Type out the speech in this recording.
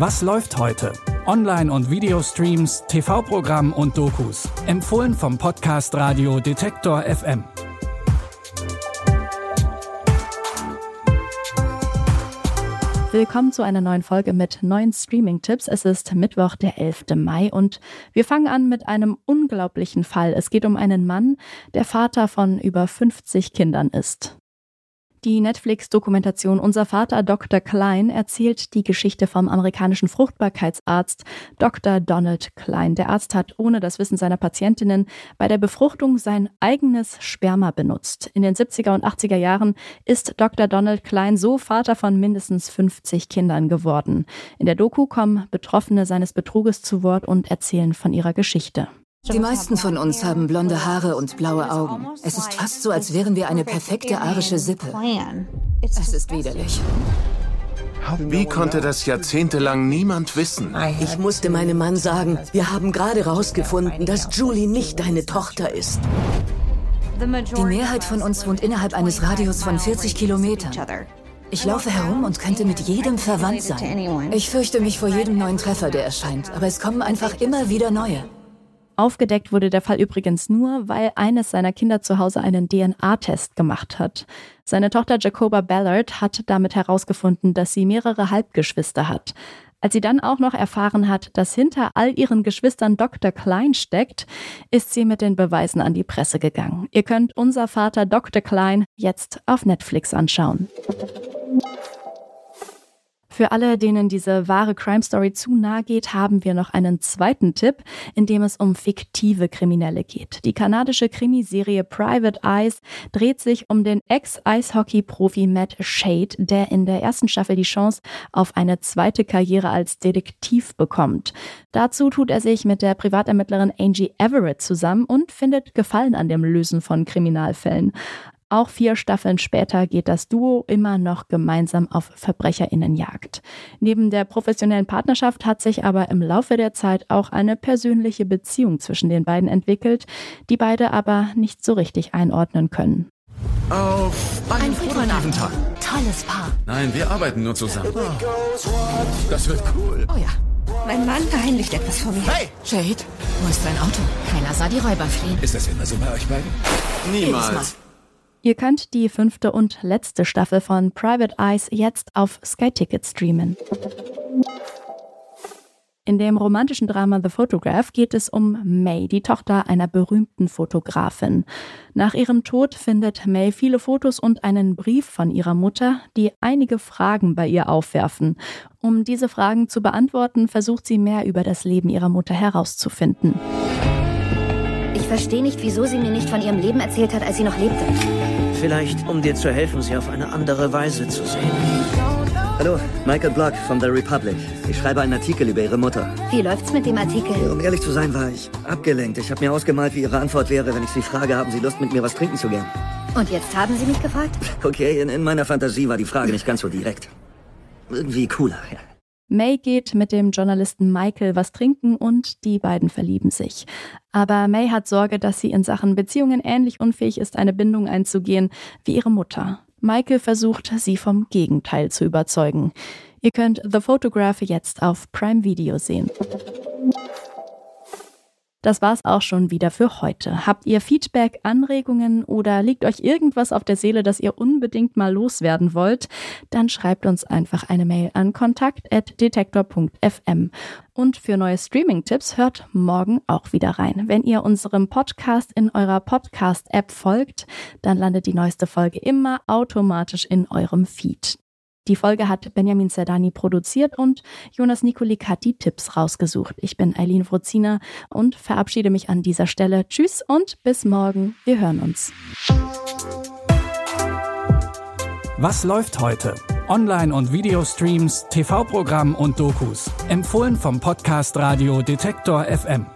Was läuft heute? Online- und Videostreams, TV-Programm und Dokus. Empfohlen vom Podcast Radio Detektor FM. Willkommen zu einer neuen Folge mit neuen Streaming-Tipps. Es ist Mittwoch, der 11. Mai und wir fangen an mit einem unglaublichen Fall. Es geht um einen Mann, der Vater von über 50 Kindern ist. Die Netflix-Dokumentation Unser Vater Dr. Klein erzählt die Geschichte vom amerikanischen Fruchtbarkeitsarzt Dr. Donald Klein. Der Arzt hat ohne das Wissen seiner Patientinnen bei der Befruchtung sein eigenes Sperma benutzt. In den 70er und 80er Jahren ist Dr. Donald Klein so Vater von mindestens 50 Kindern geworden. In der Doku kommen Betroffene seines Betruges zu Wort und erzählen von ihrer Geschichte. Die meisten von uns haben blonde Haare und blaue Augen. Es ist fast so, als wären wir eine perfekte arische Sippe. Es ist widerlich. Wie konnte das jahrzehntelang niemand wissen? Ich musste meinem Mann sagen, wir haben gerade herausgefunden, dass Julie nicht deine Tochter ist. Die Mehrheit von uns wohnt innerhalb eines Radius von 40 Kilometern. Ich laufe herum und könnte mit jedem verwandt sein. Ich fürchte mich vor jedem neuen Treffer, der erscheint, aber es kommen einfach immer wieder neue. Aufgedeckt wurde der Fall übrigens nur, weil eines seiner Kinder zu Hause einen DNA-Test gemacht hat. Seine Tochter Jacoba Ballard hat damit herausgefunden, dass sie mehrere Halbgeschwister hat. Als sie dann auch noch erfahren hat, dass hinter all ihren Geschwistern Dr. Klein steckt, ist sie mit den Beweisen an die Presse gegangen. Ihr könnt unser Vater Dr. Klein jetzt auf Netflix anschauen. Für alle, denen diese wahre Crime Story zu nahe geht, haben wir noch einen zweiten Tipp, in dem es um fiktive Kriminelle geht. Die kanadische Krimiserie Private Eyes dreht sich um den Ex-Eishockey-Profi Matt Shade, der in der ersten Staffel die Chance auf eine zweite Karriere als Detektiv bekommt. Dazu tut er sich mit der Privatermittlerin Angie Everett zusammen und findet Gefallen an dem Lösen von Kriminalfällen. Auch vier Staffeln später geht das Duo immer noch gemeinsam auf Verbrecherinnenjagd. Neben der professionellen Partnerschaft hat sich aber im Laufe der Zeit auch eine persönliche Beziehung zwischen den beiden entwickelt, die beide aber nicht so richtig einordnen können. Auf einen produktiven Tag. Tolles Paar. Nein, wir arbeiten nur zusammen. Das wird cool. Oh ja. Mein Mann verheimlicht etwas vor mir. Hey! Jade, wo ist dein Auto? Keiner sah die Räuber fliehen. Ist das immer so bei euch beiden? Niemals. Ihr könnt die fünfte und letzte Staffel von Private Eyes jetzt auf Sky Ticket streamen. In dem romantischen Drama The Photograph geht es um May, die Tochter einer berühmten Fotografin. Nach ihrem Tod findet May viele Fotos und einen Brief von ihrer Mutter, die einige Fragen bei ihr aufwerfen. Um diese Fragen zu beantworten, versucht sie mehr über das Leben ihrer Mutter herauszufinden. Ich verstehe nicht, wieso sie mir nicht von ihrem Leben erzählt hat, als sie noch lebte. Vielleicht, um dir zu helfen, sie auf eine andere Weise zu sehen. Hallo, Michael Block von The Republic. Ich schreibe einen Artikel über Ihre Mutter. Wie läuft's mit dem Artikel? Um ehrlich zu sein, war ich abgelenkt. Ich habe mir ausgemalt, wie Ihre Antwort wäre, wenn ich Sie frage, haben Sie Lust, mit mir was trinken zu gehen? Und jetzt haben Sie mich gefragt? Okay, in, in meiner Fantasie war die Frage nicht ganz so direkt. Irgendwie cooler, ja. May geht mit dem Journalisten Michael was trinken und die beiden verlieben sich. Aber May hat Sorge, dass sie in Sachen Beziehungen ähnlich unfähig ist, eine Bindung einzugehen wie ihre Mutter. Michael versucht, sie vom Gegenteil zu überzeugen. Ihr könnt The Photograph jetzt auf Prime Video sehen. Das war's auch schon wieder für heute. Habt ihr Feedback, Anregungen oder liegt euch irgendwas auf der Seele, das ihr unbedingt mal loswerden wollt? Dann schreibt uns einfach eine Mail an kontakt.detektor.fm. Und für neue Streaming-Tipps hört morgen auch wieder rein. Wenn ihr unserem Podcast in eurer Podcast-App folgt, dann landet die neueste Folge immer automatisch in eurem Feed. Die Folge hat Benjamin Zerdani produziert und Jonas Nikolik hat die Tipps rausgesucht. Ich bin Eileen Frozina und verabschiede mich an dieser Stelle. Tschüss und bis morgen. Wir hören uns. Was läuft heute? Online- und Videostreams, TV-Programm und Dokus. Empfohlen vom Podcast Radio Detektor FM.